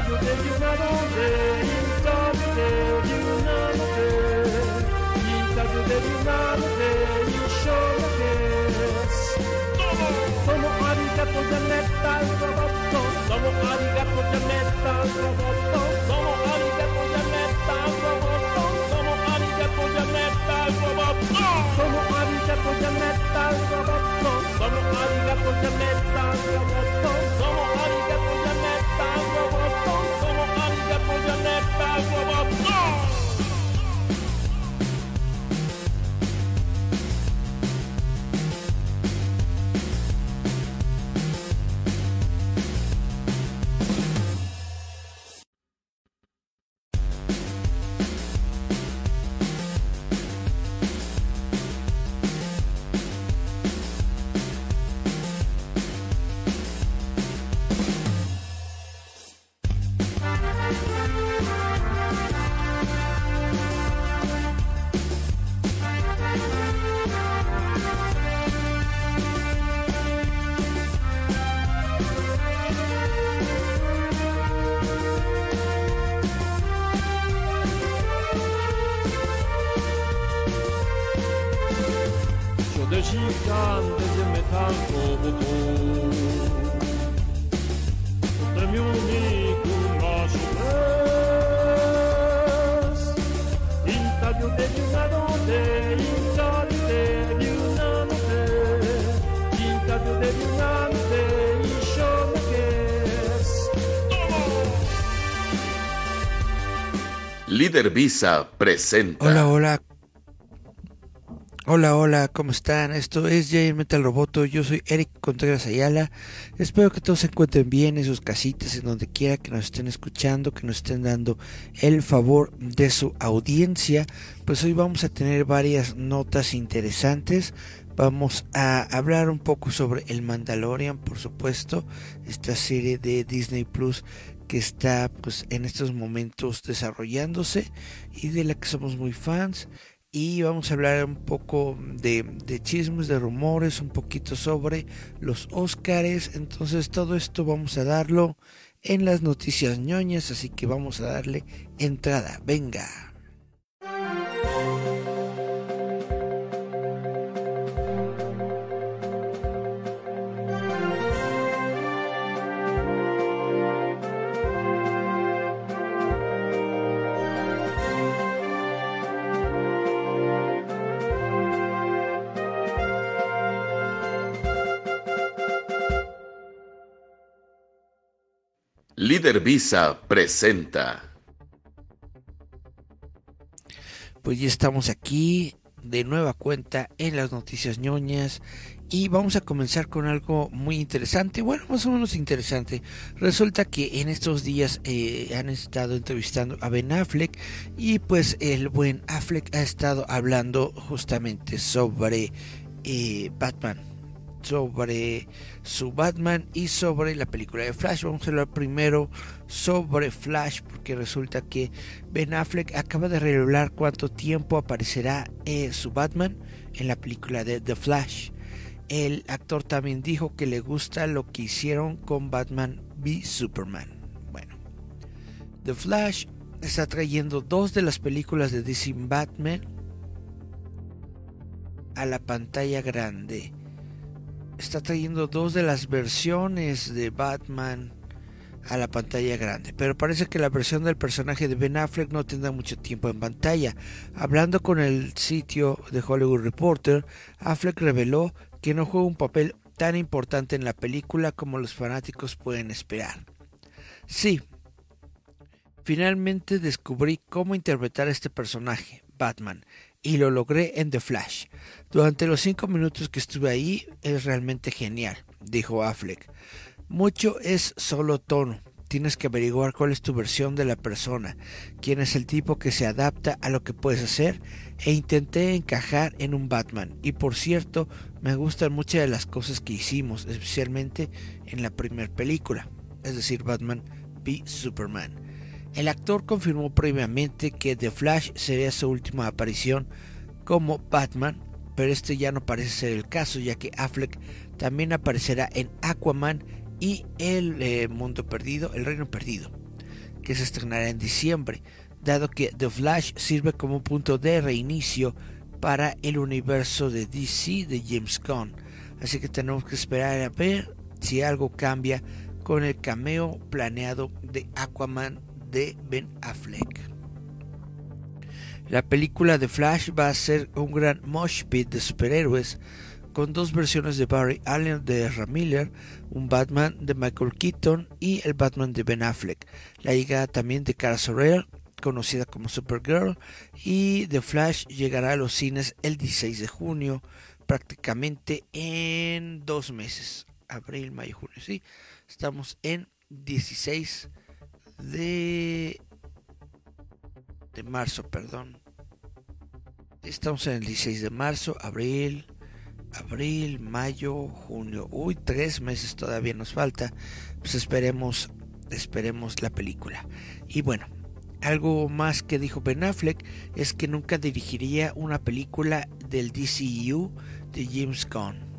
Somos arigato de metal, robotón. Somos arigato de metal, Presenta. Hola, hola. Hola, hola, ¿cómo están? Esto es J Metal Roboto, yo soy Eric Contreras Ayala. Espero que todos se encuentren bien en sus casitas, en donde quiera que nos estén escuchando, que nos estén dando el favor de su audiencia. Pues hoy vamos a tener varias notas interesantes. Vamos a hablar un poco sobre el Mandalorian, por supuesto, esta serie de Disney Plus que está pues en estos momentos desarrollándose y de la que somos muy fans y vamos a hablar un poco de, de, chismes, de rumores, un poquito sobre los Óscares. Entonces todo esto vamos a darlo en las noticias ñoñas, así que vamos a darle entrada. Venga. Líder Visa presenta. Pues ya estamos aquí de nueva cuenta en las noticias ñoñas y vamos a comenzar con algo muy interesante, bueno, más o menos interesante. Resulta que en estos días eh, han estado entrevistando a Ben Affleck y pues el buen Affleck ha estado hablando justamente sobre eh, Batman sobre su Batman y sobre la película de Flash. Vamos a hablar primero sobre Flash porque resulta que Ben Affleck acaba de revelar cuánto tiempo aparecerá eh, su Batman en la película de The Flash. El actor también dijo que le gusta lo que hicieron con Batman v Superman. Bueno, The Flash está trayendo dos de las películas de DC Batman a la pantalla grande está trayendo dos de las versiones de Batman a la pantalla grande, pero parece que la versión del personaje de Ben Affleck no tendrá mucho tiempo en pantalla. Hablando con el sitio de Hollywood Reporter, Affleck reveló que no juega un papel tan importante en la película como los fanáticos pueden esperar. Sí, finalmente descubrí cómo interpretar a este personaje, Batman, y lo logré en The Flash. Durante los cinco minutos que estuve ahí es realmente genial, dijo Affleck. Mucho es solo tono. tienes que averiguar cuál es tu versión de la persona, quién es el tipo que se adapta a lo que puedes hacer e intenté encajar en un Batman. Y por cierto, me gustan muchas de las cosas que hicimos, especialmente en la primera película, es decir, Batman v Superman. El actor confirmó previamente que The Flash sería su última aparición como Batman, pero este ya no parece ser el caso, ya que Affleck también aparecerá en Aquaman y El eh, Mundo Perdido, El Reino Perdido, que se estrenará en diciembre, dado que The Flash sirve como punto de reinicio para el universo de DC de James Gunn. Así que tenemos que esperar a ver si algo cambia con el cameo planeado de Aquaman de Ben Affleck. La película de Flash va a ser un gran mosh pit de superhéroes con dos versiones de Barry Allen de Ezra un Batman de Michael Keaton y el Batman de Ben Affleck. La llegada también de Cara Sorrell, conocida como Supergirl, y The Flash llegará a los cines el 16 de junio, prácticamente en dos meses, abril, mayo, junio, sí, estamos en 16 de de marzo, perdón. Estamos en el 16 de marzo, abril, abril, mayo, junio. Uy, tres meses todavía nos falta. Pues esperemos, esperemos la película. Y bueno, algo más que dijo Ben Affleck es que nunca dirigiría una película del DCU de James Gunn.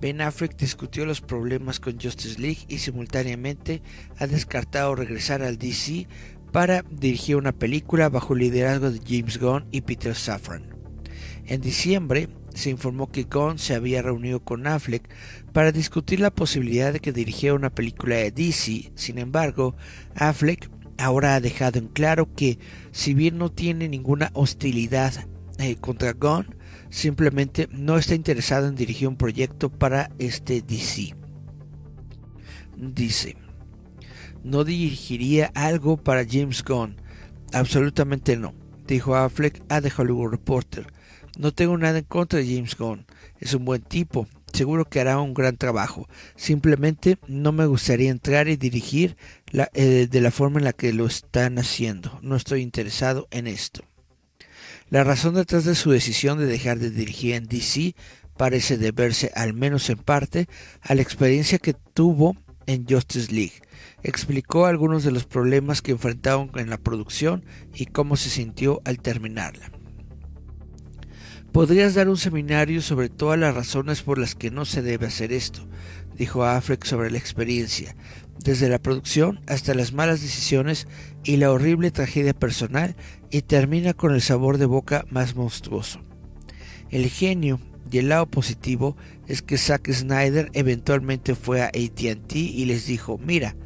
Ben Affleck discutió los problemas con Justice League y simultáneamente ha descartado regresar al DC para dirigir una película bajo el liderazgo de James Gunn y Peter Safran. En diciembre, se informó que Gunn se había reunido con Affleck para discutir la posibilidad de que dirigiera una película de DC. Sin embargo, Affleck ahora ha dejado en claro que, si bien no tiene ninguna hostilidad eh, contra Gunn, simplemente no está interesado en dirigir un proyecto para este DC. Dice, no dirigiría algo para James Gunn. Absolutamente no, dijo Affleck a The Hollywood Reporter. No tengo nada en contra de James Gunn. Es un buen tipo. Seguro que hará un gran trabajo. Simplemente no me gustaría entrar y dirigir eh, de la forma en la que lo están haciendo. No estoy interesado en esto. La razón detrás de su decisión de dejar de dirigir en DC parece deberse, al menos en parte, a la experiencia que tuvo en Justice League. Explicó algunos de los problemas que enfrentaron en la producción y cómo se sintió al terminarla. Podrías dar un seminario sobre todas las razones por las que no se debe hacer esto, dijo Affleck sobre la experiencia, desde la producción hasta las malas decisiones y la horrible tragedia personal, y termina con el sabor de boca más monstruoso. El genio y el lado positivo es que Zack Snyder eventualmente fue a ATT y les dijo, mira,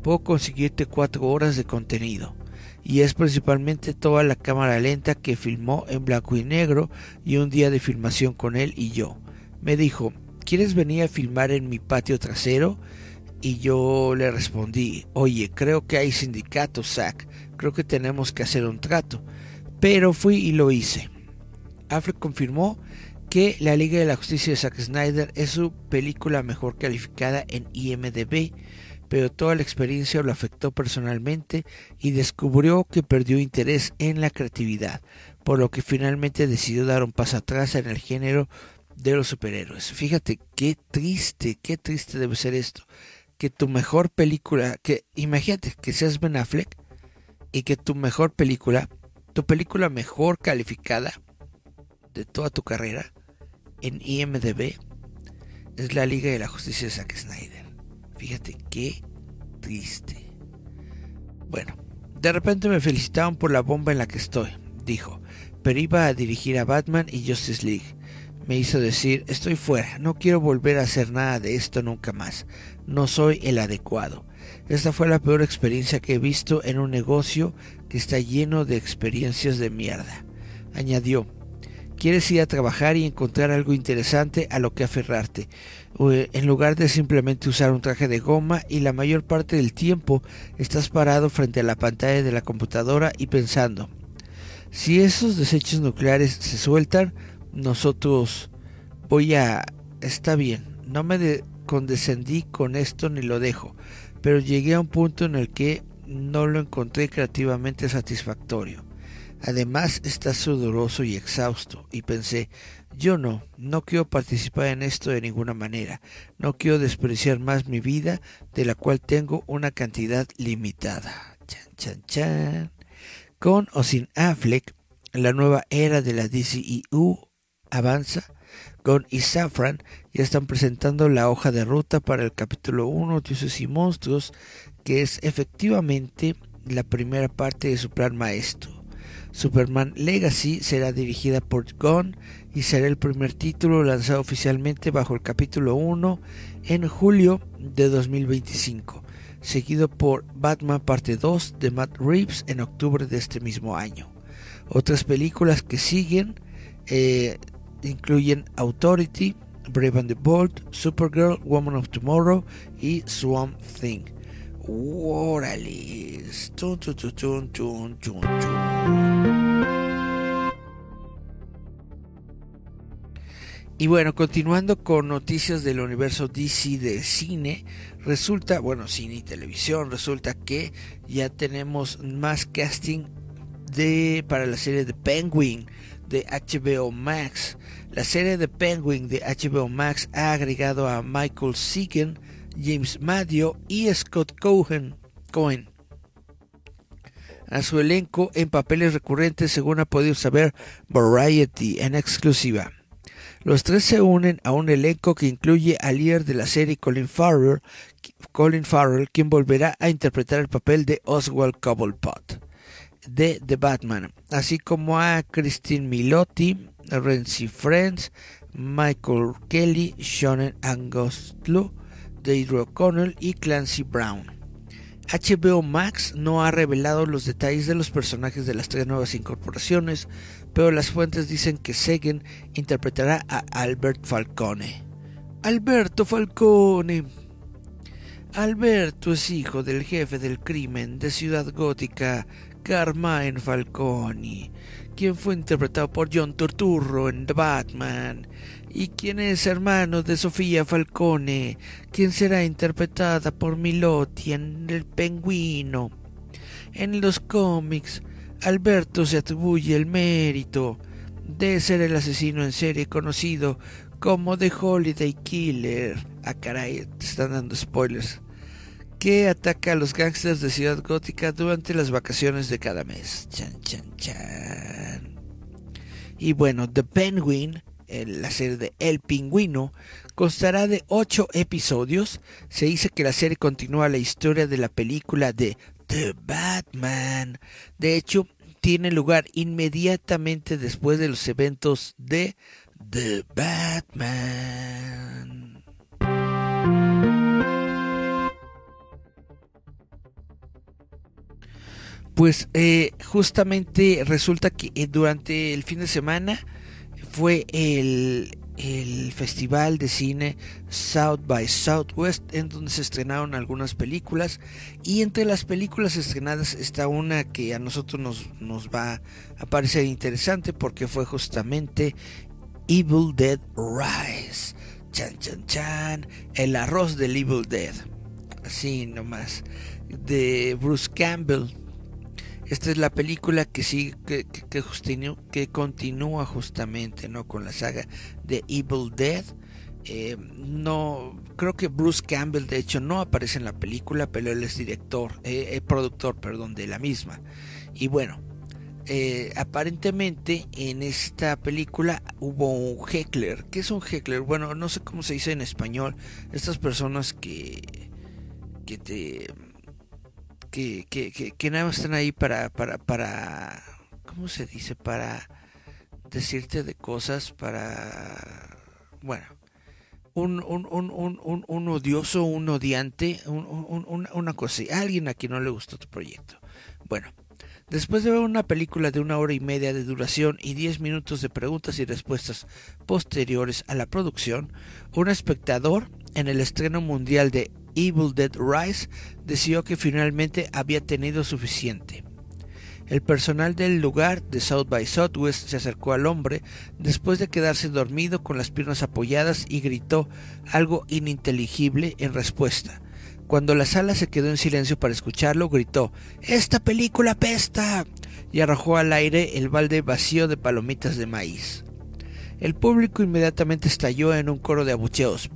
puedo conseguirte cuatro horas de contenido y es principalmente toda la cámara lenta que filmó en blanco y negro y un día de filmación con él y yo. Me dijo, ¿quieres venir a filmar en mi patio trasero? Y yo le respondí, oye, creo que hay sindicato, Zack, creo que tenemos que hacer un trato. Pero fui y lo hice. Affleck confirmó que La Liga de la Justicia de Zack Snyder es su película mejor calificada en IMDB pero toda la experiencia lo afectó personalmente y descubrió que perdió interés en la creatividad, por lo que finalmente decidió dar un paso atrás en el género de los superhéroes. Fíjate qué triste, qué triste debe ser esto, que tu mejor película, que imagínate que seas Ben Affleck y que tu mejor película, tu película mejor calificada de toda tu carrera en IMDb es la Liga de la Justicia de Zack Snyder. Fíjate qué triste. Bueno, de repente me felicitaron por la bomba en la que estoy, dijo, pero iba a dirigir a Batman y Justice League. Me hizo decir, estoy fuera, no quiero volver a hacer nada de esto nunca más, no soy el adecuado. Esta fue la peor experiencia que he visto en un negocio que está lleno de experiencias de mierda. Añadió, quieres ir a trabajar y encontrar algo interesante a lo que aferrarte en lugar de simplemente usar un traje de goma y la mayor parte del tiempo estás parado frente a la pantalla de la computadora y pensando, si esos desechos nucleares se sueltan, nosotros voy a... está bien, no me, condescendí con esto ni lo dejo, pero llegué a un punto en el que no lo encontré creativamente satisfactorio. Además está sudoroso y exhausto, y pensé, yo no, no quiero participar en esto de ninguna manera, no quiero despreciar más mi vida, de la cual tengo una cantidad limitada. Chan, chan, chan. Con o sin Affleck, la nueva era de la DCEU avanza. Con y Safran ya están presentando la hoja de ruta para el capítulo 1, Dioses y Monstruos, que es efectivamente la primera parte de su plan maestro. Superman Legacy será dirigida por Gunn y será el primer título lanzado oficialmente bajo el capítulo 1 en julio de 2025, seguido por Batman parte 2 de Matt Reeves en octubre de este mismo año. Otras películas que siguen eh, incluyen Authority, Brave and the Bold, Supergirl, Woman of Tomorrow y Swamp Thing. Órale. Y bueno, continuando con noticias del universo DC de cine, resulta, bueno, cine y televisión, resulta que ya tenemos más casting de para la serie de Penguin de HBO Max. La serie de Penguin de HBO Max ha agregado a Michael Segan, James Madio y Scott Cohen, a su elenco en papeles recurrentes según ha podido saber Variety en exclusiva. Los tres se unen a un elenco que incluye al líder de la serie Colin Farrell, Colin Farrell, quien volverá a interpretar el papel de Oswald Cobblepot de The Batman, así como a Christine Milotti, Renzi Friends, Michael Kelly, Sean Angostlu, Deidre O'Connell y Clancy Brown. HBO Max no ha revelado los detalles de los personajes de las tres nuevas incorporaciones, pero las fuentes dicen que Segen interpretará a Albert Falcone. Alberto Falcone. Alberto es hijo del jefe del crimen de Ciudad Gótica, Carmine Falcone, quien fue interpretado por John Turturro en The Batman y quien es hermano de Sofía Falcone, quien será interpretada por Milotti en El Pingüino. En los cómics, Alberto se atribuye el mérito de ser el asesino en serie conocido como The Holiday Killer. Ah, caray, te están dando spoilers. Que ataca a los gángsters de Ciudad Gótica durante las vacaciones de cada mes. Chan, chan, chan. Y bueno, The Penguin la serie de El Pingüino, constará de ocho episodios. Se dice que la serie continúa la historia de la película de The Batman. De hecho, tiene lugar inmediatamente después de los eventos de The Batman. Pues eh, justamente resulta que eh, durante el fin de semana fue el, festival de cine South by Southwest en donde se estrenaron algunas películas y entre las películas estrenadas está una que a nosotros nos, nos va a parecer interesante porque fue justamente Evil Dead Rise. Chan chan chan. El arroz del Evil Dead. Así nomás. De Bruce Campbell esta es la película que sigue, que, que, continúa justamente ¿no? con la saga de Evil Dead. Eh, no creo que Bruce Campbell de hecho no aparece en la película pero él es director eh, eh productor perdón de la misma y bueno eh, aparentemente en esta película hubo un heckler ¿qué es un heckler? bueno no sé cómo se dice en español estas personas que que te que, que, nada más están ahí para, para, para, ¿cómo se dice? Para decirte de cosas, para, bueno, un, un, un, un, odioso, un odiante, una cosa, alguien a quien no le gustó tu proyecto. Bueno, Después de ver una película de una hora y media de duración y 10 minutos de preguntas y respuestas posteriores a la producción, un espectador en el estreno mundial de Evil Dead Rise decidió que finalmente había tenido suficiente. El personal del lugar de South by Southwest se acercó al hombre después de quedarse dormido con las piernas apoyadas y gritó algo ininteligible en respuesta. Cuando la sala se quedó en silencio para escucharlo, gritó ¡Esta película pesta! y arrojó al aire el balde vacío de palomitas de maíz. El público inmediatamente estalló en un coro de abucheos.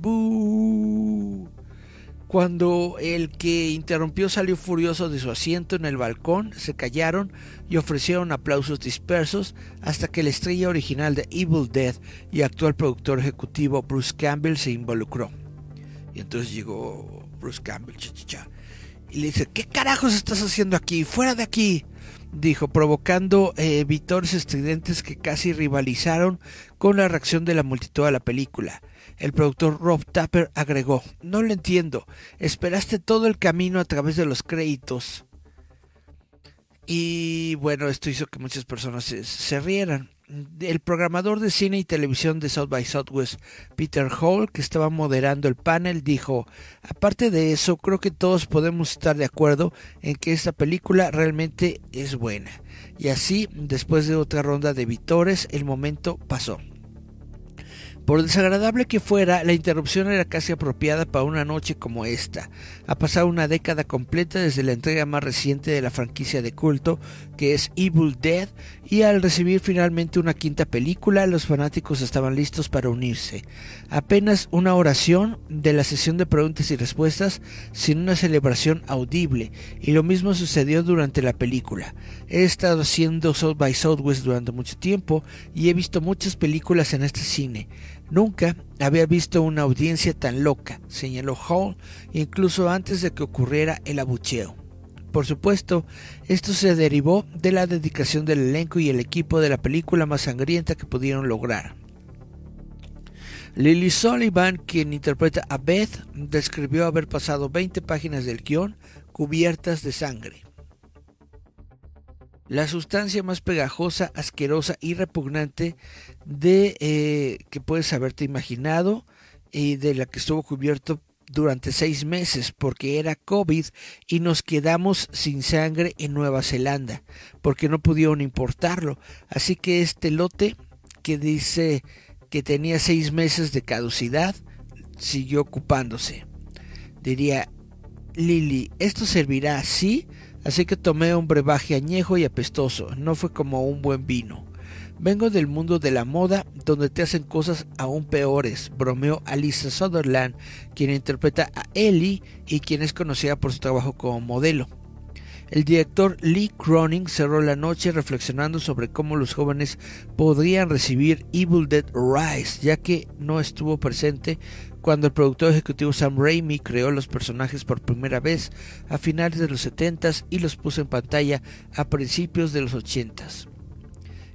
Cuando el que interrumpió salió furioso de su asiento en el balcón, se callaron y ofrecieron aplausos dispersos hasta que la estrella original de Evil Dead y actual productor ejecutivo Bruce Campbell se involucró. Y entonces llegó Bruce Campbell y le dice, ¿qué carajos estás haciendo aquí? ¡Fuera de aquí! dijo, provocando eh, vitores estridentes que casi rivalizaron con la reacción de la multitud a la película. El productor Rob Tapper agregó, no lo entiendo, esperaste todo el camino a través de los créditos. Y bueno, esto hizo que muchas personas se, rieran. El programador de cine y televisión de South by Southwest, Peter Hall, que estaba moderando el panel, dijo, aparte de eso, creo que todos podemos estar de acuerdo en que esta película realmente es buena. Y así, después de otra ronda de vitores, el momento pasó. Por desagradable que fuera, la interrupción era casi apropiada para una noche como esta. Ha pasado una década completa desde la entrega más reciente de la franquicia de culto, que es Evil Dead, y al recibir finalmente una quinta película, los fanáticos estaban listos para unirse. Apenas una oración de la sesión de preguntas y respuestas sin una celebración audible, y lo mismo sucedió durante la película. He estado haciendo South by Southwest durante mucho tiempo y he visto muchas películas en este cine. Nunca había visto una audiencia tan loca, señaló Hall, incluso antes de que ocurriera el abucheo. Por supuesto, esto se derivó de la dedicación del elenco y el equipo de la película más sangrienta que pudieron lograr. Lily Sullivan, quien interpreta a Beth, describió haber pasado 20 páginas del guion cubiertas de sangre. La sustancia más pegajosa, asquerosa y repugnante de eh, que puedes haberte imaginado y de la que estuvo cubierto durante seis meses porque era COVID y nos quedamos sin sangre en Nueva Zelanda porque no pudieron importarlo. Así que este lote que dice que tenía seis meses de caducidad siguió ocupándose. Diría Lily, ¿esto servirá así? Así que tomé un brebaje añejo y apestoso, no fue como un buen vino. Vengo del mundo de la moda donde te hacen cosas aún peores, bromeó Alisa Sutherland, quien interpreta a Ellie y quien es conocida por su trabajo como modelo. El director Lee Cronin cerró la noche reflexionando sobre cómo los jóvenes podrían recibir Evil Dead Rise, ya que no estuvo presente cuando el productor ejecutivo Sam Raimi creó los personajes por primera vez a finales de los 70s y los puso en pantalla a principios de los 80s.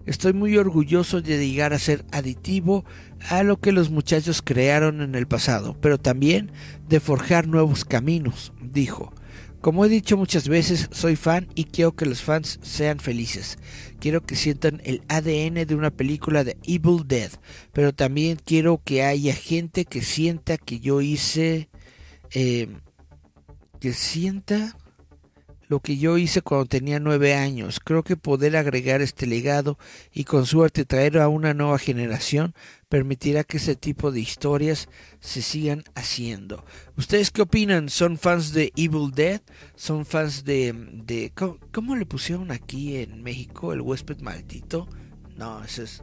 Estoy muy orgulloso de llegar a ser aditivo a lo que los muchachos crearon en el pasado, pero también de forjar nuevos caminos, dijo. Como he dicho muchas veces, soy fan y quiero que los fans sean felices. Quiero que sientan el ADN de una película de Evil Dead, pero también quiero que haya gente que sienta que yo hice... Eh, que sienta lo que yo hice cuando tenía nueve años. Creo que poder agregar este legado y con suerte traer a una nueva generación permitirá que ese tipo de historias se sigan haciendo. ¿Ustedes qué opinan? ¿Son fans de Evil Dead? ¿Son fans de... de ¿cómo, le pusieron aquí en México el huésped maldito? No, esa es,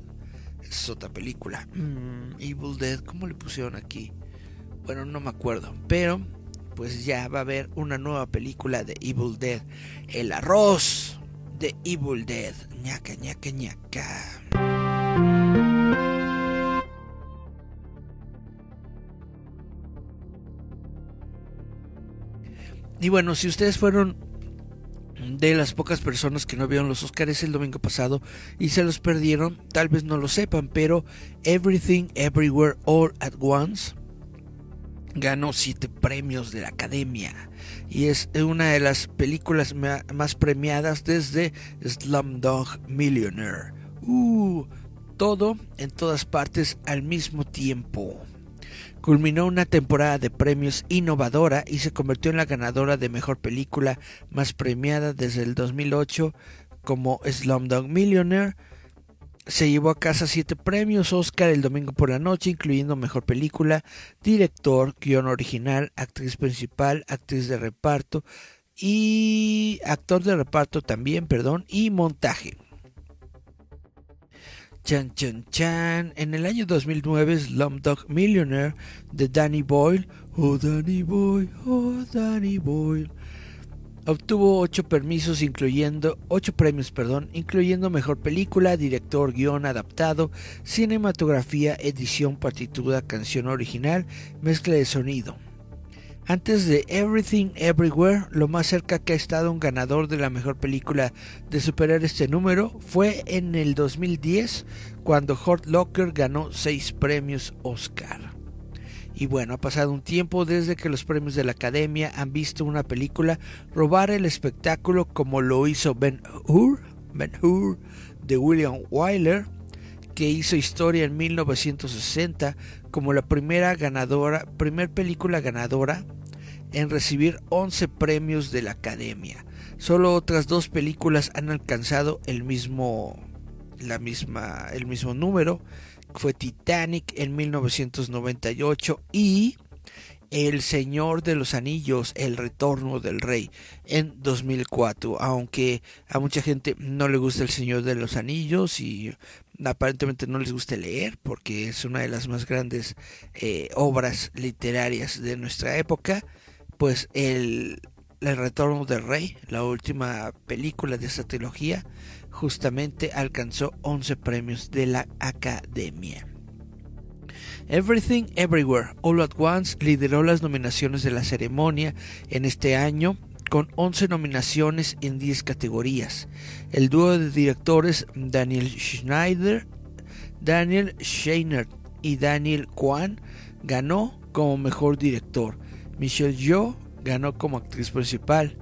es otra película. Mm, Evil Dead, ¿cómo le pusieron aquí? Bueno, no me acuerdo, pero pues ya va a haber una nueva película de Evil Dead. El arroz de Evil Dead. ñaca, ñaca, ñaca. Y bueno, si ustedes fueron de las pocas personas que no vieron los Oscars el domingo pasado y se los perdieron, tal vez no lo sepan, pero Everything Everywhere All at Once ganó siete premios de la Academia y es una de las películas más premiadas desde Slumdog Millionaire. Uh, todo en todas partes al mismo tiempo. Culminó una temporada de premios innovadora y se convirtió en la ganadora de mejor película más premiada desde el 2008 como Slumdog Millionaire. Se llevó a casa siete premios Oscar el domingo por la noche, incluyendo Mejor Película, Director, Guión Original, Actriz Principal, Actriz de Reparto y Actor de Reparto también, perdón, y Montaje. Chan Chan Chan. En el año 2009, Slumdog Millionaire de Danny Boyle, oh Danny Boyle, oh Danny Boyle, obtuvo ocho permisos, incluyendo ocho premios, perdón, incluyendo mejor película, director, guion adaptado, cinematografía, edición, partitura, canción original, mezcla de sonido. Antes de Everything Everywhere, lo más cerca que ha estado un ganador de la mejor película de superar este número fue en el 2010, cuando Hurt Locker ganó seis premios Oscar. Y bueno, ha pasado un tiempo desde que los premios de la Academia han visto una película robar el espectáculo como lo hizo Ben Hur, Ben Hur de William Wyler, que hizo historia en 1960 como la primera ganadora, primer película ganadora en recibir 11 premios de la Academia. Solo otras dos películas han alcanzado el mismo la misma el mismo número. Fue Titanic en 1998 y El Señor de los Anillos, El Retorno del Rey en 2004. Aunque a mucha gente no le gusta El Señor de los Anillos y aparentemente no les gusta leer porque es una de las más grandes eh, obras literarias de nuestra época pues el, el Retorno del Rey, la última película de esta trilogía, justamente alcanzó 11 premios de la Academia. Everything Everywhere All at Once lideró las nominaciones de la ceremonia en este año con 11 nominaciones en 10 categorías. El dúo de directores Daniel Schneider, Daniel Scheiner y Daniel Kwan ganó como mejor director. Michelle Yeoh ganó como actriz principal,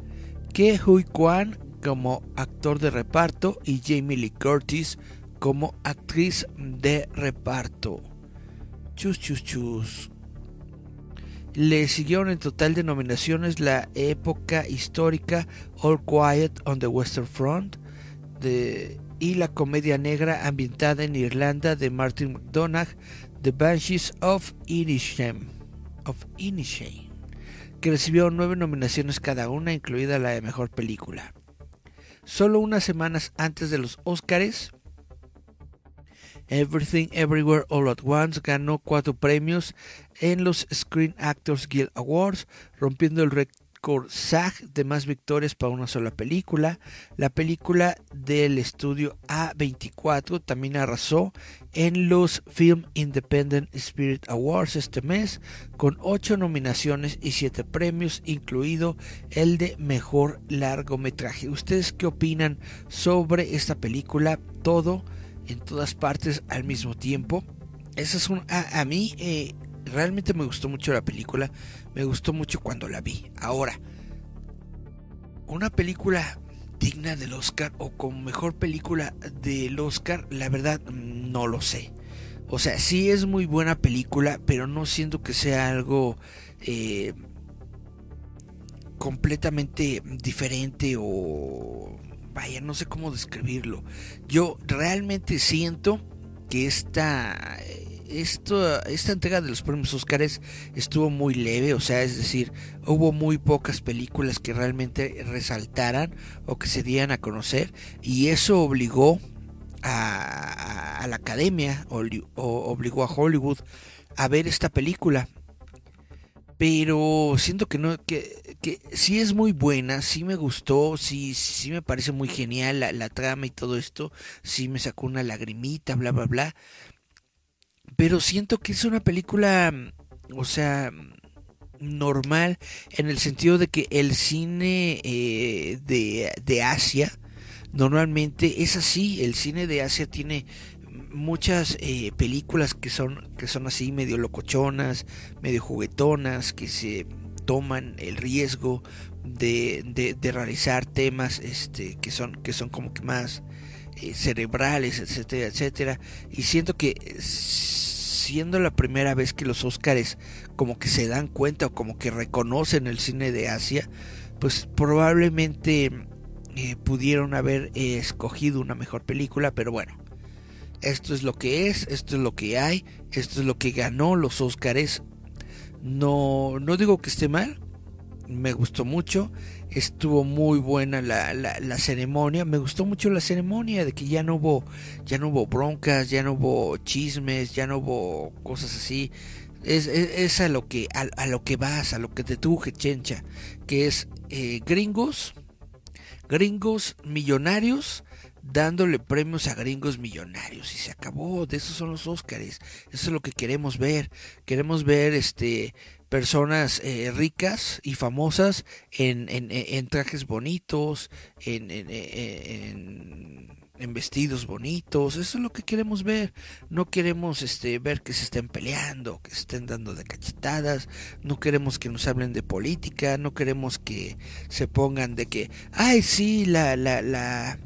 Ke Hui Kwan como actor de reparto y Jamie Lee Curtis como actriz de reparto. Le siguieron en total de nominaciones la época histórica All Quiet on the Western Front y la comedia negra ambientada en Irlanda de Martin McDonagh, The Banshees of Inisherin. Of que recibió nueve nominaciones cada una, incluida la de mejor película. Solo unas semanas antes de los Oscars, Everything Everywhere All at Once ganó cuatro premios en los Screen Actors Guild Awards, rompiendo el récord SAG de más victorias para una sola película. La película del estudio A24 también arrasó en los Film Independent Spirit Awards este mes con 8 nominaciones y 7 premios, incluido el de mejor largometraje. ¿Ustedes qué opinan sobre esta película? Todo en todas partes al mismo tiempo. Esa es un, a, mí eh, realmente me gustó mucho la película, me gustó mucho cuando la vi. Ahora, una película digna del Oscar o con mejor película del Oscar, la verdad no lo sé. O sea, sí es muy buena película, pero no siento que sea algo eh, completamente diferente o... Vaya, no sé cómo describirlo. Yo realmente siento que esta esta entrega de los premios Oscars estuvo muy leve, o sea, es decir, hubo muy pocas películas que realmente resaltaran o que se dieran a conocer y eso obligó a, la academia o, obligó a Hollywood a ver esta película. Pero siento que no, que, que sí es muy buena, sí me gustó, sí, sí me parece muy genial la, la trama y todo esto, sí me sacó una lagrimita, bla, bla, bla pero siento que es una película, o sea, normal en el sentido de que el cine eh, de, Asia normalmente es así, el cine de Asia tiene muchas eh, películas que son que son así medio locochonas, medio juguetonas, que se toman el riesgo de, de, realizar temas este que son que son como que más eh, cerebrales, etcétera, etcétera. Y siento que siendo la primera vez que los Óscares como que se dan cuenta o como que reconocen el cine de Asia, pues probablemente eh, pudieron haber escogido una mejor película, pero bueno, esto es lo que es, esto es lo que hay, esto es lo que ganó los Oscars. No, no digo que esté mal, me gustó mucho, estuvo muy buena la, la, ceremonia, me gustó mucho la ceremonia de que ya no hubo, ya no hubo broncas, ya no hubo chismes, ya no hubo cosas así. Es, es, a lo que a, lo que vas, a lo que te truje chencha, que es eh, gringos, gringos millonarios dándole premios a gringos millonarios y se acabó, de esos son los Óscares, eso es lo que queremos ver, queremos ver este personas eh, ricas y famosas en, en, trajes bonitos, en, en, vestidos bonitos, eso es lo que queremos ver, no queremos este, ver que se estén peleando, que se estén dando de cachetadas, no queremos que nos hablen de política, no queremos que se pongan de que, ay sí, la, la, la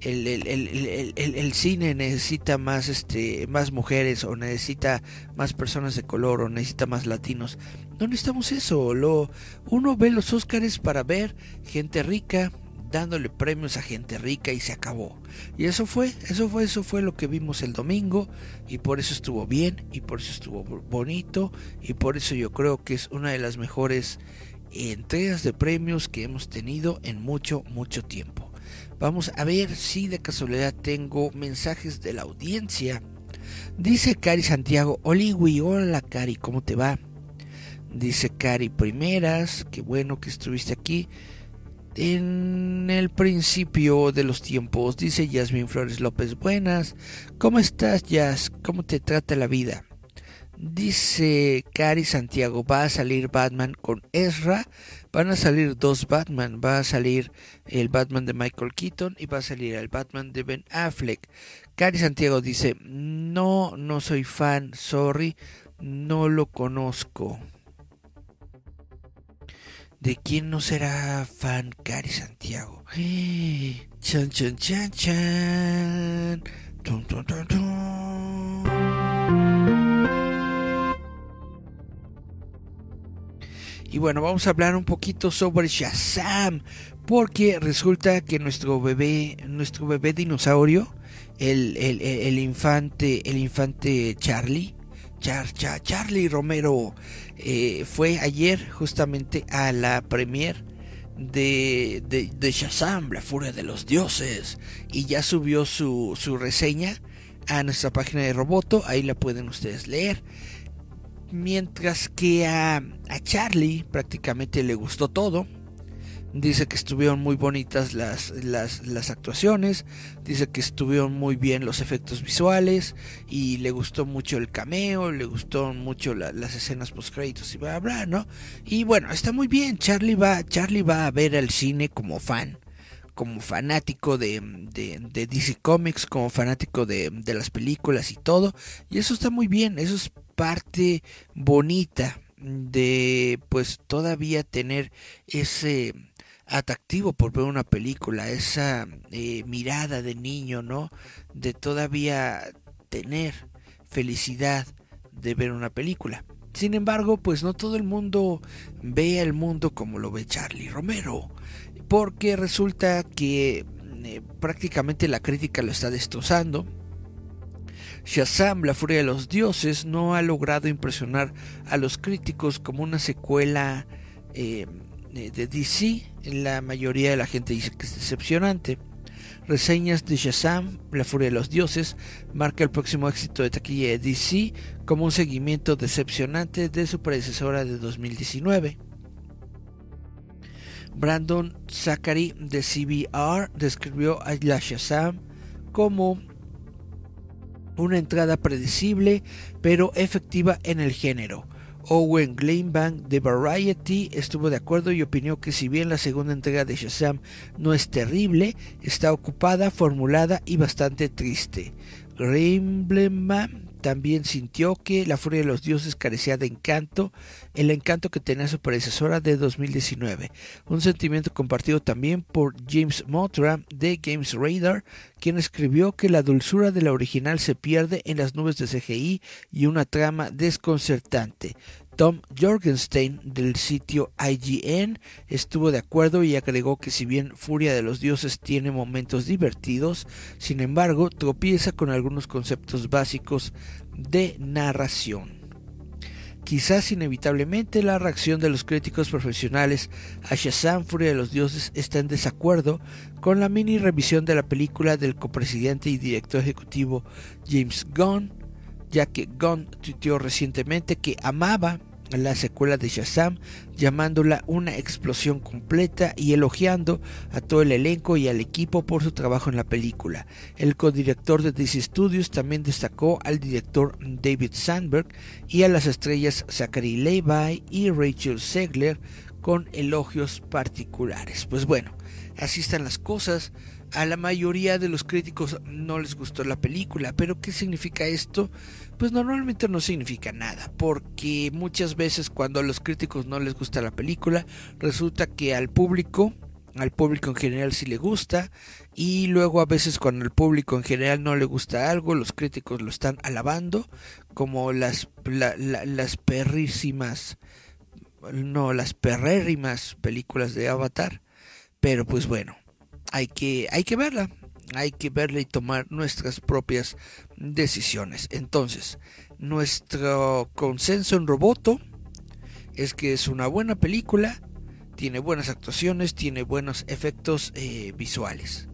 el, el, cine necesita más este más mujeres o necesita más personas de color o necesita más latinos. No necesitamos eso. Lo uno ve los Óscares para ver gente rica dándole premios a gente rica y se acabó. Y eso fue eso fue eso fue lo que vimos el domingo y por eso estuvo bien y por eso estuvo bonito y por eso yo creo que es una de las mejores entregas de premios que hemos tenido en mucho mucho tiempo Vamos a ver si de casualidad tengo mensajes de la audiencia. Dice Cari Santiago, Oliwi, hola Cari, ¿cómo te va? Dice Cari Primeras, qué bueno que estuviste aquí. En el principio de los tiempos, dice Yasmin Flores López, buenas. ¿Cómo estás, Yas? ¿Cómo te trata la vida? Dice Cari Santiago, va a salir Batman con Ezra Van a salir dos Batman, va a salir el Batman de Michael Keaton y va a salir el Batman de Ben Affleck. Cari Santiago dice, no, no soy fan, sorry, no lo conozco. ¿De quién no será fan Cari Santiago? Chan, chan, chan, chan. Y bueno, vamos a hablar un poquito sobre Shazam, porque resulta que nuestro bebé, nuestro bebé dinosaurio, el, el, infante, el infante Charlie, Char, Charlie Romero, eh, fue ayer justamente a la premier de, de, de, Shazam, la furia de los dioses, y ya subió su, su reseña a nuestra página de Roboto, ahí la pueden ustedes leer mientras que a, Charlie prácticamente le gustó todo. Dice que estuvieron muy bonitas las, las, actuaciones, dice que estuvieron muy bien los efectos visuales y le gustó mucho el cameo, le gustó mucho las escenas post créditos y bla bla, ¿no? Y bueno, está muy bien, Charlie va, Charlie va a ver al cine como fan, como fanático de, de, DC Comics, como fanático de, de las películas y todo, y eso está muy bien, eso es parte bonita de pues todavía tener ese atractivo por ver una película, esa eh, mirada de niño, ¿no? De todavía tener felicidad de ver una película. Sin embargo, pues no todo el mundo ve el mundo como lo ve Charlie Romero, porque resulta que eh, prácticamente la crítica lo está destrozando, Shazam, la furia de los dioses, no ha logrado impresionar a los críticos como una secuela eh, de DC. La mayoría de la gente dice que es decepcionante. Reseñas de Shazam, La Furia de los Dioses, marca el próximo éxito de taquilla de DC como un seguimiento decepcionante de su predecesora de 2019. Brandon Zachary de CBR describió a la Shazam como una entrada predecible pero efectiva en el género. Owen Glenbank de Variety estuvo de acuerdo y opinó que si bien la segunda entrega de Shazam no es terrible, está ocupada, formulada y bastante triste. Grimblema también sintió que La Furia de los Dioses carecía de encanto, el encanto que tenía su predecesora de 2019. Un sentimiento compartido también por James Motra de Games Radar, quien escribió que la dulzura de la original se pierde en las nubes de CGI y una trama desconcertante. Tom Jorgenstein del sitio IGN estuvo de acuerdo y agregó que si bien Furia de los Dioses tiene momentos divertidos, sin embargo tropieza con algunos conceptos básicos de narración. Quizás inevitablemente la reacción de los críticos profesionales a Shazam Furia de los Dioses está en desacuerdo con la mini revisión de la película del copresidente y director ejecutivo James Gunn, ya que Gunn tuiteó recientemente que amaba la secuela de Shazam, llamándola una explosión completa y elogiando a todo el elenco y al equipo por su trabajo en la película. El codirector de DC Studios también destacó al director David Sandberg y a las estrellas Zachary Levi y Rachel Segler con elogios particulares. Pues bueno, así están las cosas. A la mayoría de los críticos no les gustó la película, pero ¿qué significa esto? Pues normalmente no significa nada, porque muchas veces cuando a los críticos no les gusta la película, resulta que al público, al público en general sí le gusta, y luego a veces cuando al público en general no le gusta algo, los críticos lo están alabando, como las, las perrísimas, no, las perrérrimas películas de Avatar, pero pues bueno hay que, hay que verla, hay que verla y tomar nuestras propias decisiones. Entonces, nuestro consenso en Roboto es que es una buena película, tiene buenas actuaciones, tiene buenos efectos eh, visuales.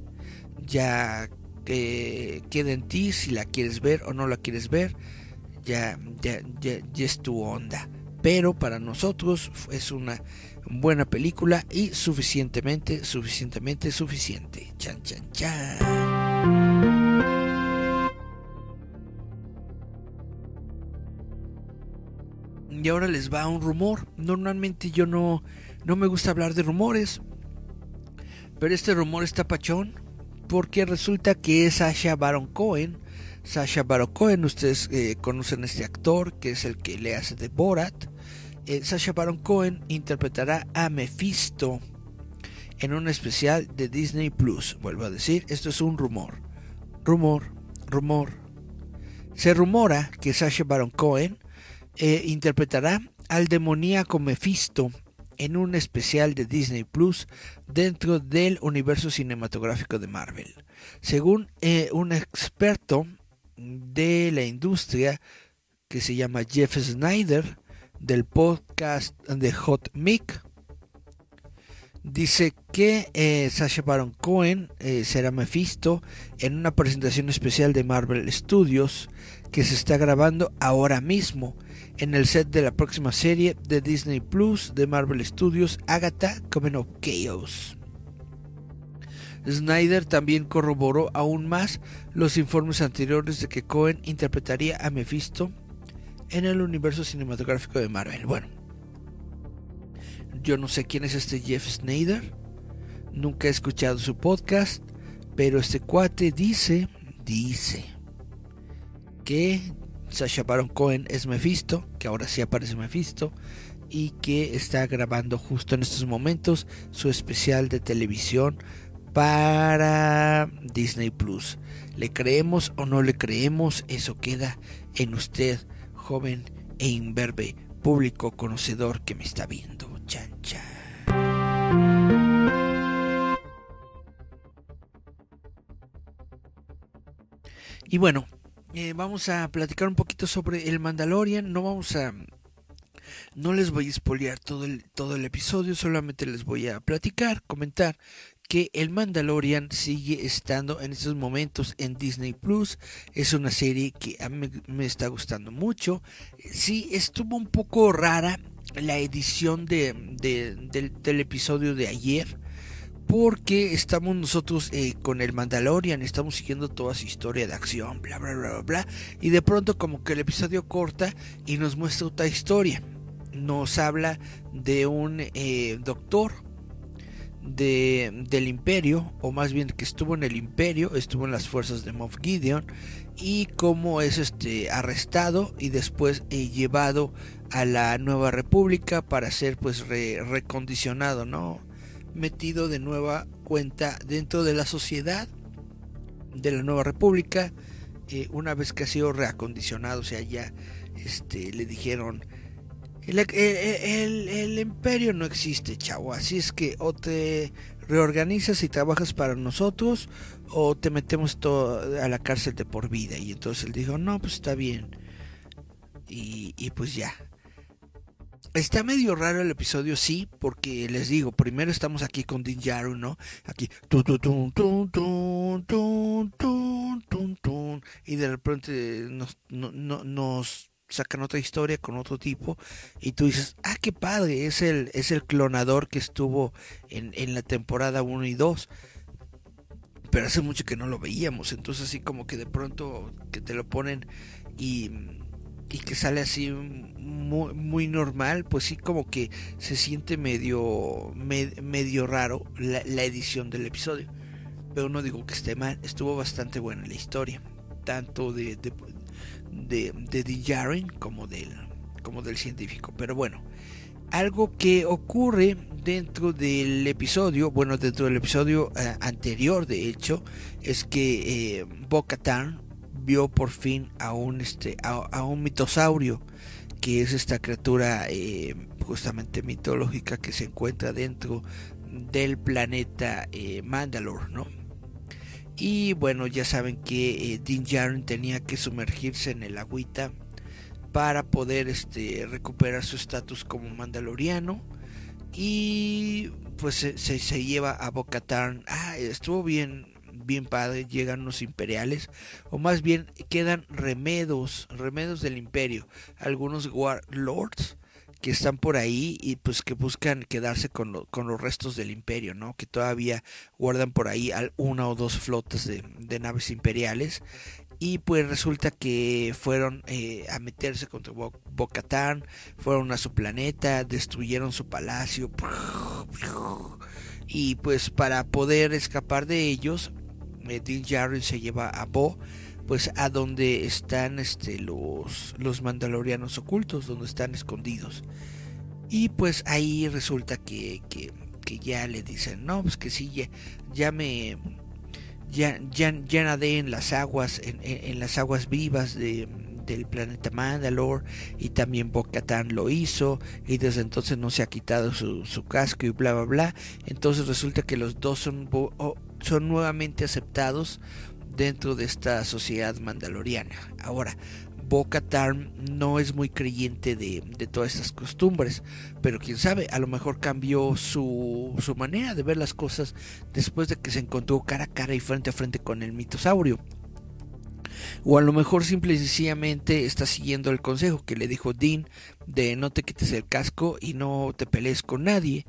Ya eh, queda en ti si la quieres ver o no la quieres ver, ya, ya, ya, ya es tu onda. Pero para nosotros es una buena película y suficientemente, suficientemente suficiente. Chan, chan, chan. Y ahora les va un rumor. Normalmente yo no, no me gusta hablar de rumores. Pero este rumor está pachón. Porque resulta que es Sasha Baron Cohen. Sasha Baron Cohen, ustedes eh, conocen a este actor que es el que le hace de Borat eh, Sasha Baron Cohen interpretará a Mephisto en un especial de Disney Plus. Vuelvo a decir, esto es un rumor. Rumor, rumor. Se rumora que Sasha Baron Cohen eh, interpretará al demoníaco Mephisto en un especial de Disney Plus dentro del universo cinematográfico de Marvel. Según eh, un experto de la industria que se llama Jeff Snyder, del podcast de Hot Mic. Dice que eh, Sasha Baron Cohen eh, será Mephisto en una presentación especial de Marvel Studios que se está grabando ahora mismo en el set de la próxima serie de Disney Plus de Marvel Studios, Agatha Coven of Chaos. Snyder también corroboró aún más los informes anteriores de que Cohen interpretaría a Mephisto en el universo cinematográfico de Marvel. Bueno, yo no sé quién es este Jeff Snyder, nunca he escuchado su podcast, pero este cuate dice, dice que Sasha Baron Cohen es Mephisto, que ahora sí aparece Mephisto, y que está grabando justo en estos momentos su especial de televisión para Disney Plus. ¿Le creemos o no le creemos? Eso queda en usted joven e imberbe público conocedor que me está viendo. Chan, Y bueno, eh, vamos a platicar un poquito sobre el Mandalorian. No vamos a. No les voy a spoilear todo el, todo el episodio, solamente les voy a platicar, comentar que el Mandalorian sigue estando en estos momentos en Disney Plus. Es una serie que a mí me está gustando mucho. Sí, estuvo un poco rara la edición de, del, episodio de ayer. Porque estamos nosotros eh, con el Mandalorian, estamos siguiendo toda su historia de acción, bla, bla, bla, bla. Y de pronto como que el episodio corta y nos muestra otra historia. Nos habla de un eh, doctor de, del imperio, o más bien que estuvo en el imperio, estuvo en las fuerzas de Moff Gideon, y cómo es este arrestado y después eh, llevado a la nueva república para ser pues recondicionado, ¿no? Metido de nueva cuenta dentro de la sociedad de la nueva república, eh, una vez que ha sido reacondicionado, o sea, ya este, le dijeron El, el, el, imperio no existe, chavo. Así es que o te reorganizas y trabajas para nosotros o te metemos todo a la cárcel de por vida. Y entonces él dijo, no, pues está bien. Y, y pues ya. Está medio raro el episodio, sí, porque les digo, primero estamos aquí con Din Djarin, ¿no? Aquí, y de repente nos, nos sacan otra historia con otro tipo y tú dices, ah, qué padre, es el, es el clonador que estuvo en, en la temporada 1 y 2. Pero hace mucho que no lo veíamos, entonces así como que de pronto que te lo ponen y, y que sale así muy, muy, normal, pues sí como que se siente medio, medio raro la, la edición del episodio. Pero no digo que esté mal, estuvo bastante buena la historia, tanto de, de, de como del, como del científico. Pero bueno, algo que ocurre dentro del episodio, bueno, dentro del episodio eh, anterior, de hecho, es que eh, vio por fin a un, este, a, un mitosaurio, que es esta criatura eh, justamente mitológica que se encuentra dentro del planeta eh, Mandalore, ¿no? Y bueno, ya saben que eh, Din Djarin tenía que sumergirse en el agüita para poder este, recuperar su estatus como mandaloriano. Y pues se, se, lleva a Bocatán. Ah, estuvo bien, bien padre. Llegan los imperiales. O más bien quedan remedos, remedos del imperio. Algunos warlords que están por ahí y pues que buscan quedarse con, los restos del imperio, ¿no? Que todavía guardan por ahí una o dos flotas de, naves imperiales y pues resulta que fueron eh, a meterse contra Bocatán, fueron a su planeta, destruyeron su palacio y pues para poder escapar de ellos, eh, Din se lleva a Bo pues a donde están este, los, los mandalorianos ocultos, donde están escondidos. Y pues ahí resulta que, que, ya le dicen, no, pues que sí, ya, ya me... Ya, ya, ya, nadé en las aguas, en, en, las aguas vivas de, del planeta Mandalore y también Bo-Katan lo hizo y desde entonces no se ha quitado su, su, casco y bla bla bla. Entonces resulta que los dos son, son nuevamente aceptados dentro de esta sociedad mandaloriana. Ahora, bo no es muy creyente de, todas estas costumbres, pero quién sabe, a lo mejor cambió su, su manera de ver las cosas después de que se encontró cara a cara y frente a frente con el mitosaurio. O a lo mejor simple y sencillamente está siguiendo el consejo que le dijo Dean de no te quites el casco y no te pelees con nadie,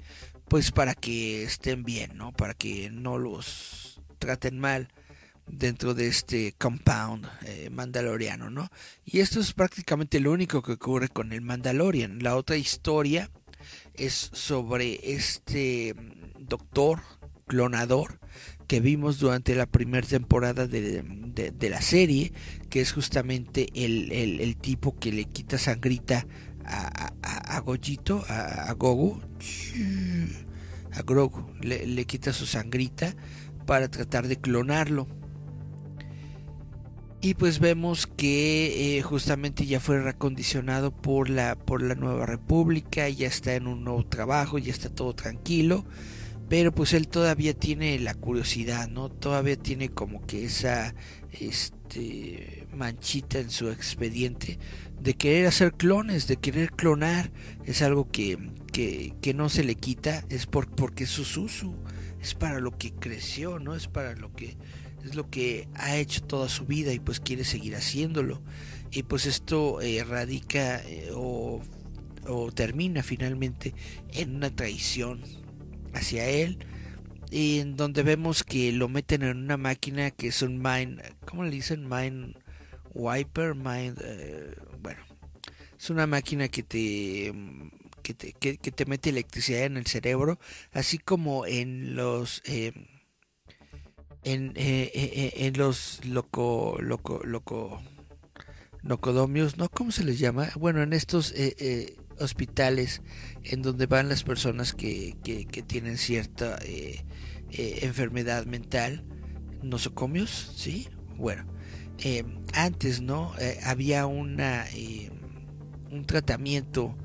pues para que estén bien, ¿no? Para que no los traten mal dentro de este compound eh, mandaloriano, ¿no? Y esto es prácticamente lo único que ocurre con el Mandalorian. La otra historia es sobre este mm, doctor clonador que vimos durante la primera temporada de, la serie, que es justamente el, tipo que le quita sangrita a, a, a Gogito, a, Gogo, a Grogu, le, le quita su sangrita para tratar de clonarlo y pues vemos que eh, justamente ya fue recondicionado por la por la nueva república ya está en un nuevo trabajo ya está todo tranquilo pero pues él todavía tiene la curiosidad no todavía tiene como que esa este manchita en su expediente de querer hacer clones de querer clonar. Es algo que, que, que no se le quita es por, porque es su susu es para lo que creció no es para lo que es lo que ha hecho toda su vida y pues quiere seguir haciéndolo. Y pues esto eh, radica eh, o, termina finalmente en una traición hacia él, en donde vemos que lo meten en una máquina que es un mind, ¿cómo le dicen? Mind wiper, mind, eh, bueno, es una máquina que te que te, que, te mete electricidad en el cerebro, así como en los en, eh, eh, eh, en los loco, loco, loco, locodomios, ¿no? ¿Cómo se les llama? Bueno, en estos hospitales en donde van las personas que, que, tienen cierta enfermedad mental, nosocomios, ¿sí? Bueno, antes, ¿no? había una, un tratamiento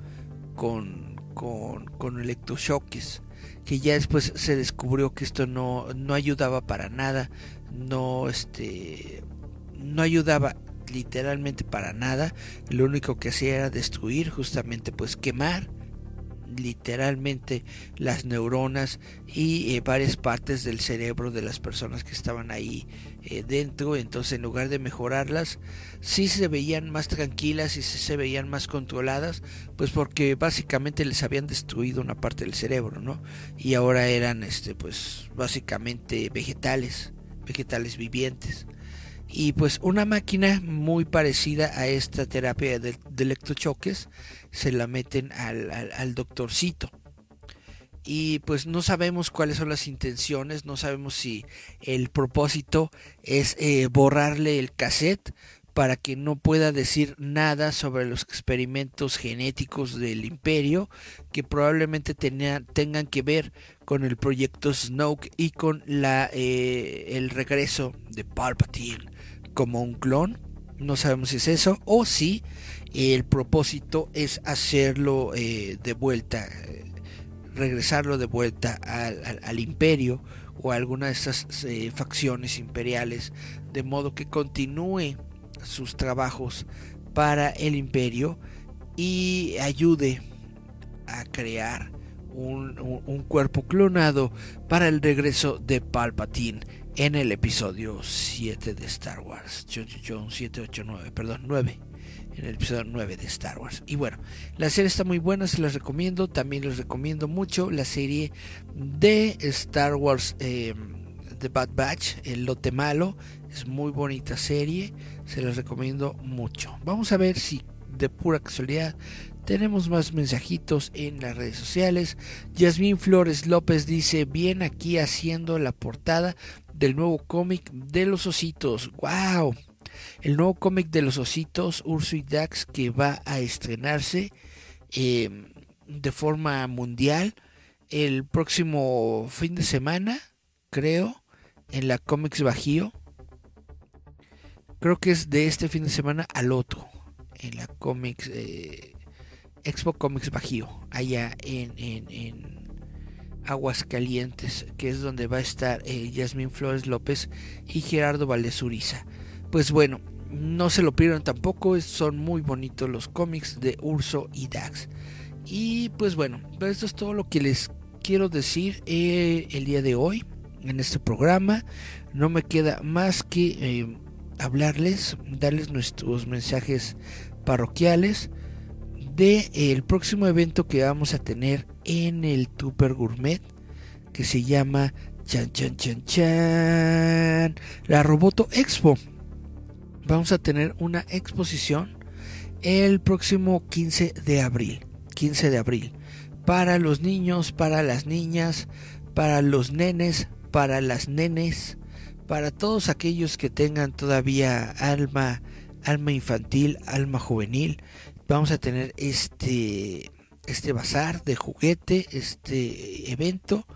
con, con, con electrochoques que ya después se descubrió que esto no, no ayudaba para nada, no este no ayudaba literalmente para nada, lo único que hacía era destruir, justamente pues quemar literalmente las neuronas y eh, varias partes del cerebro de las personas que estaban ahí eh, dentro. Entonces, en lugar de mejorarlas, sí se veían más tranquilas y se veían más controladas, pues porque básicamente les habían destruido una parte del cerebro, ¿no? Y ahora eran, este, pues, básicamente vegetales, vegetales vivientes y pues una máquina muy parecida a esta terapia de, electrochoques se la meten al, doctorcito y pues no sabemos cuáles son las intenciones, no sabemos si el propósito es eh, borrarle el cassette para que no pueda decir nada sobre los experimentos genéticos del imperio que probablemente tengan que ver con el proyecto Snoke y con la, eh, el regreso de Palpatine como un clon. No sabemos si es eso o si el propósito es hacerlo eh, de vuelta, eh, regresarlo de vuelta al, imperio o a alguna de estas eh, facciones imperiales, de modo que continúe sus trabajos para el imperio y ayude a crear un, un cuerpo clonado para el regreso de Palpatine en el episodio 7 de Star Wars. John 7, 8, 9, perdón, 9. En el episodio 9 de Star Wars. Y bueno, la serie está muy buena, se las recomiendo. También les recomiendo mucho la serie de Star Wars eh, The Bad Batch, El Lote Malo. Es muy bonita serie, se las recomiendo mucho. Vamos a ver si de pura casualidad tenemos más mensajitos en las redes sociales. Yasmín Flores López dice, bien aquí haciendo la portada del nuevo cómic de los ositos. ¡Wow! El nuevo cómic de los ositos, Urso y Dax, que va a estrenarse em, de forma mundial el próximo fin de semana, creo, en la Comics Bajío. Creo que es de este fin de semana al otro, en la Comics eh, Expo Comics Bajío, allá en, en Aguas Calientes, que es donde va a estar eh, Yasmín Flores López y Gerardo Valdez Uriza. Pues bueno, no se lo pierdan tampoco, son muy bonitos los cómics de Urso y Dax. Y pues bueno, esto es todo lo que les quiero decir eh, el día de hoy en este programa. No me queda más que eh, hablarles, darles nuestros mensajes parroquiales de el próximo evento que vamos a tener en el Tupper Gourmet que se llama Chan Chan Chan Chan la Roboto Expo. Vamos a tener una exposición el próximo 15 de abril. 15 de abril. Para los niños, para las niñas, para los nenes, para las nenes, para todos aquellos que tengan todavía alma, alma infantil, alma juvenil vamos a tener este, este bazar de juguete, este evento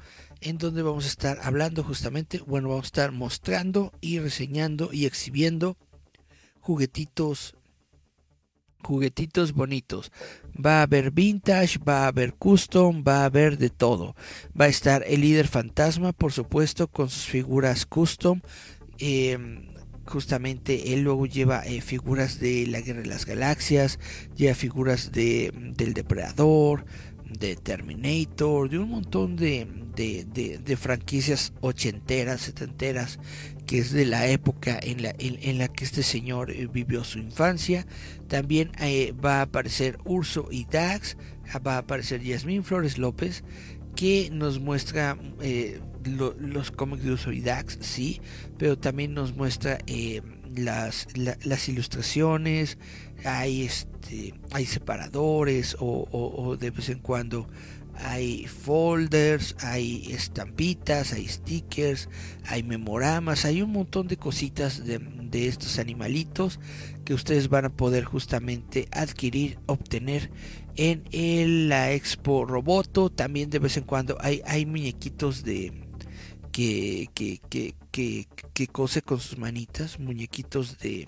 en donde vamos a estar hablando justamente, bueno, vamos a estar mostrando y reseñando y exhibiendo juguetitos juguetitos bonitos. Va a haber vintage, va a haber custom, va a haber de todo. Va a estar el líder fantasma, por supuesto, con sus figuras custom. Eh, justamente él luego lleva eh, figuras de la Guerra de las Galaxias, lleva figuras de, del Depredador, de Terminator, de un montón de, de, franquicias ochenteras, setenteras, que es de la época en la, en, la que este señor eh, vivió su infancia. También eh, va a aparecer Urso y Dax, va a aparecer Yasmín Flores López, que nos muestra los cómics de Urso y Dax, sí, pero también nos muestra eh, las, las ilustraciones, hay, este, hay separadores o, de vez en cuando hay folders, hay estampitas, hay stickers, hay memoramas, hay un montón de cositas de, de, estos animalitos que ustedes van a poder justamente adquirir, obtener en la Expo Roboto. También de vez en cuando hay, hay muñequitos de, que, que, que, que, cose con sus manitas, muñequitos de,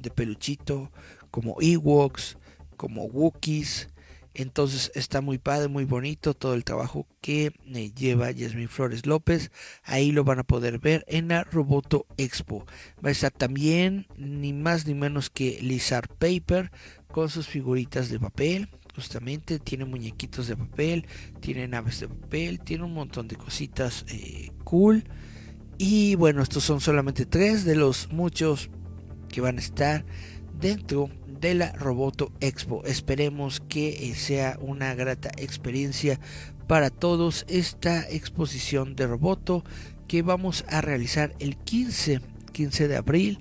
de peluchito, como Ewoks, como Wookiees, Entonces está muy padre, muy bonito todo el trabajo que eh, lleva Yasmin Flores López. Ahí lo van a poder ver en la Roboto Expo. Va a estar también ni más ni menos que Lizard Paper con sus figuritas de papel. Justamente tiene muñequitos de papel, tiene naves de papel, tiene un montón de cositas eh, cool. Y bueno, estos son solamente tres de los muchos que van a estar dentro de la Roboto Expo. Esperemos que eh, sea una grata experiencia para todos esta exposición de Roboto que vamos a realizar el 15, 15 de abril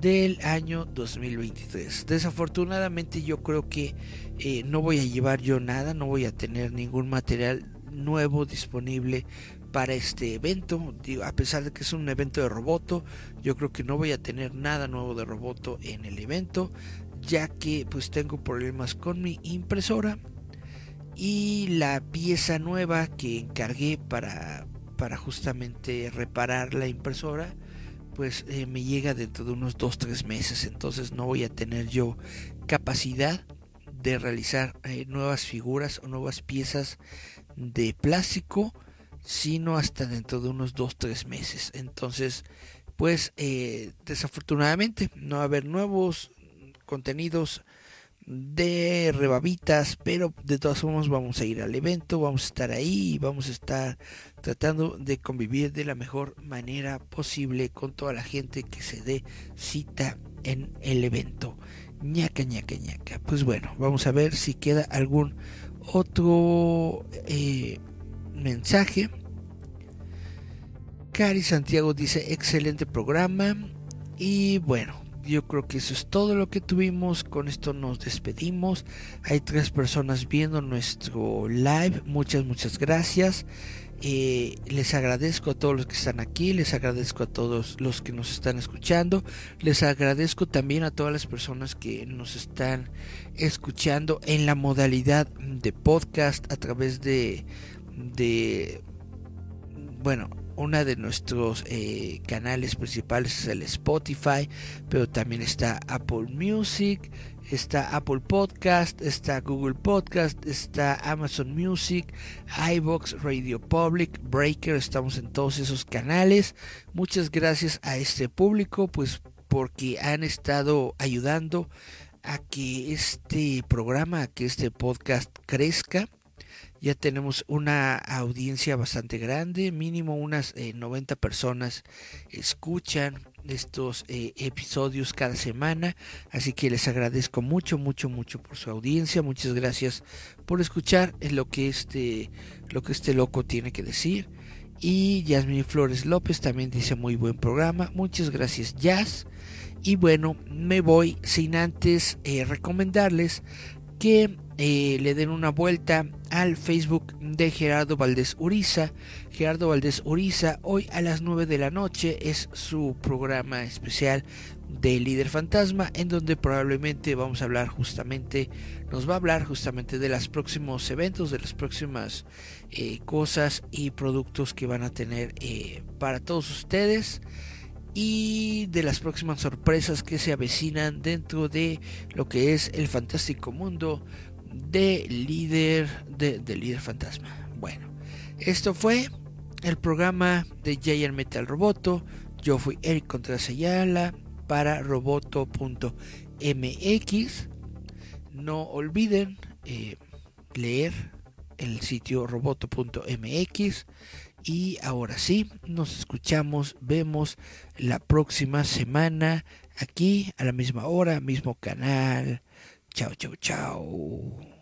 del año 2023. Desafortunadamente yo creo que eh, no voy a llevar yo nada, no voy a tener ningún material nuevo disponible para este evento. A pesar de que es un evento de Roboto, yo creo que no voy a tener nada nuevo de Roboto en el evento, ya que pues tengo problemas con mi impresora y la pieza nueva que encargué para, para justamente reparar la impresora pues eh, me llega dentro de unos 2-3 meses entonces no voy a tener yo capacidad de realizar eh, nuevas figuras o nuevas piezas de plástico sino hasta dentro de unos 2-3 meses. Entonces, pues eh, desafortunadamente no va a haber nuevos contenidos de rebabitas, pero de todas formas vamos a ir al evento, vamos a estar ahí y vamos a estar tratando de convivir de la mejor manera posible con toda la gente que se dé cita en el evento. ñaca, ñaca, ñaca. Pues bueno, vamos a ver si queda algún otro eh, mensaje. Cari Santiago dice excelente programa y bueno, yo creo que eso es todo lo que tuvimos. Con esto nos despedimos. Hay tres personas viendo nuestro live. Muchas, muchas gracias. Eh, les agradezco a todos los que están aquí. Les agradezco a todos los que nos están escuchando. Les agradezco también a todas las personas que nos están escuchando en la modalidad de podcast a través de de bueno una de nuestros eh, canales principales es el Spotify pero también está Apple Music está Apple Podcast está Google Podcast está Amazon Music iBox Radio Public Breaker estamos en todos esos canales. Muchas gracias a este público pues porque han estado ayudando a que este programa a que este podcast crezca ya tenemos una audiencia bastante grande, mínimo unas 90 eh, personas escuchan estos eh, episodios cada semana, así que les agradezco mucho, mucho, mucho por su audiencia, muchas gracias por escuchar lo que este, lo que este loco tiene que decir. Y Yasmin Flores López también dice muy buen programa, muchas gracias Jazz. Y bueno, me voy sin antes eh, recomendarles que eh, le den una vuelta al Facebook de Gerardo Valdés Uriza. Gerardo Valdés Uriza, hoy a las 9 de la noche es su programa especial de Líder Fantasma, en donde probablemente vamos a hablar justamente, nos va a hablar justamente de los próximos eventos, de las próximas eh, cosas y productos que van a tener eh, para todos ustedes y de las próximas sorpresas que se avecinan dentro de lo que es el fantástico mundo de líder de, líder fantasma. Bueno, esto fue el programa de Jayer Metal Roboto. Yo fui Eric Contreras Ayala para roboto.mx. No olviden eh, leer el sitio roboto.mx. Y ahora sí, nos escuchamos, vemos la próxima semana aquí a la misma hora, mismo canal. Ciao, ciao, ciao.